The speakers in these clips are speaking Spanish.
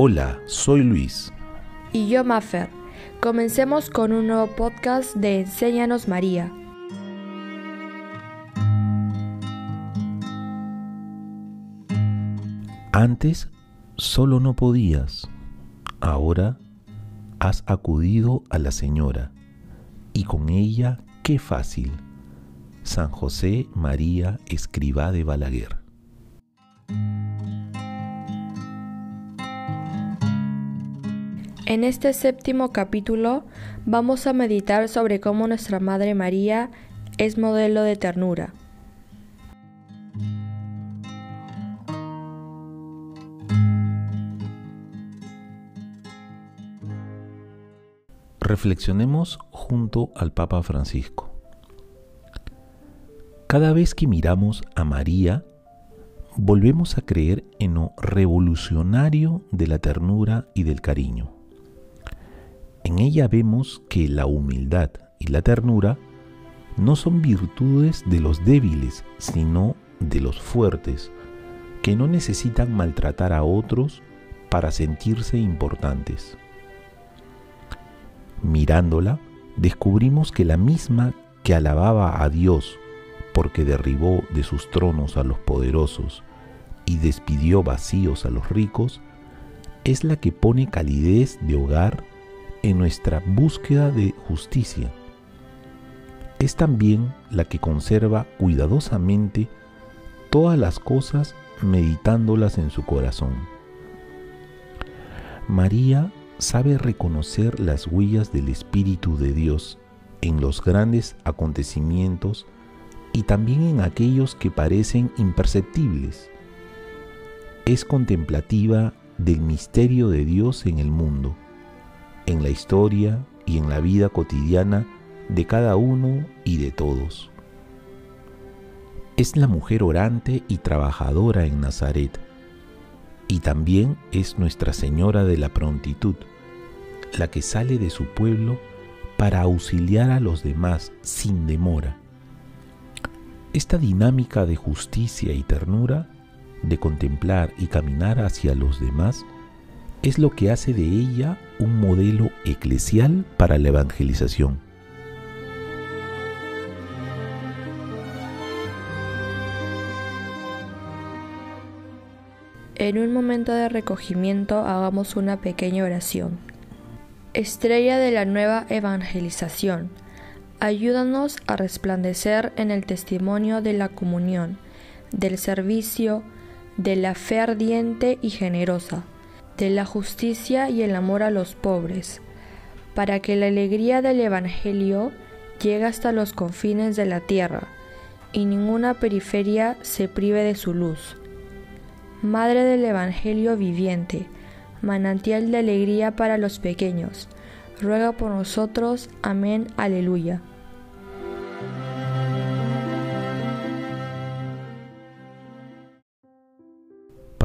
Hola, soy Luis. Y yo, Mafer. Comencemos con un nuevo podcast de Enséñanos María. Antes solo no podías, ahora has acudido a la Señora, y con ella qué fácil. San José María Escribá de Balaguer. En este séptimo capítulo vamos a meditar sobre cómo nuestra Madre María es modelo de ternura. Reflexionemos junto al Papa Francisco. Cada vez que miramos a María, volvemos a creer en lo revolucionario de la ternura y del cariño. En ella vemos que la humildad y la ternura no son virtudes de los débiles, sino de los fuertes, que no necesitan maltratar a otros para sentirse importantes. Mirándola, descubrimos que la misma que alababa a Dios porque derribó de sus tronos a los poderosos y despidió vacíos a los ricos, es la que pone calidez de hogar en nuestra búsqueda de justicia. Es también la que conserva cuidadosamente todas las cosas meditándolas en su corazón. María sabe reconocer las huellas del Espíritu de Dios en los grandes acontecimientos y también en aquellos que parecen imperceptibles. Es contemplativa del misterio de Dios en el mundo, en la historia y en la vida cotidiana de cada uno y de todos. Es la mujer orante y trabajadora en Nazaret, y también es Nuestra Señora de la Prontitud, la que sale de su pueblo para auxiliar a los demás sin demora. Esta dinámica de justicia y ternura, de contemplar y caminar hacia los demás, es lo que hace de ella un modelo eclesial para la evangelización. En un momento de recogimiento hagamos una pequeña oración. Estrella de la nueva evangelización, ayúdanos a resplandecer en el testimonio de la comunión, del servicio, de la fe ardiente y generosa, de la justicia y el amor a los pobres, para que la alegría del Evangelio llegue hasta los confines de la tierra y ninguna periferia se prive de su luz. Madre del Evangelio viviente, manantial de alegría para los pequeños, ruega por nosotros. Amén. Aleluya.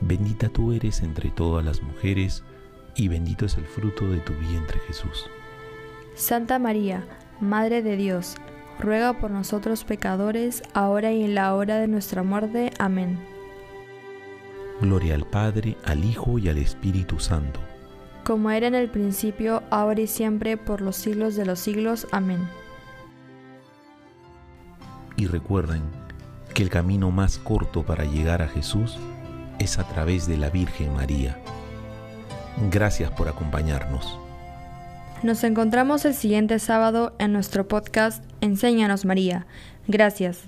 bendita tú eres entre todas las mujeres, y bendito es el fruto de tu vientre Jesús. Santa María, Madre de Dios, ruega por nosotros pecadores, ahora y en la hora de nuestra muerte. Amén. Gloria al Padre, al Hijo y al Espíritu Santo. Como era en el principio, ahora y siempre, por los siglos de los siglos. Amén. Y recuerden que el camino más corto para llegar a Jesús es a través de la Virgen María. Gracias por acompañarnos. Nos encontramos el siguiente sábado en nuestro podcast Enséñanos María. Gracias.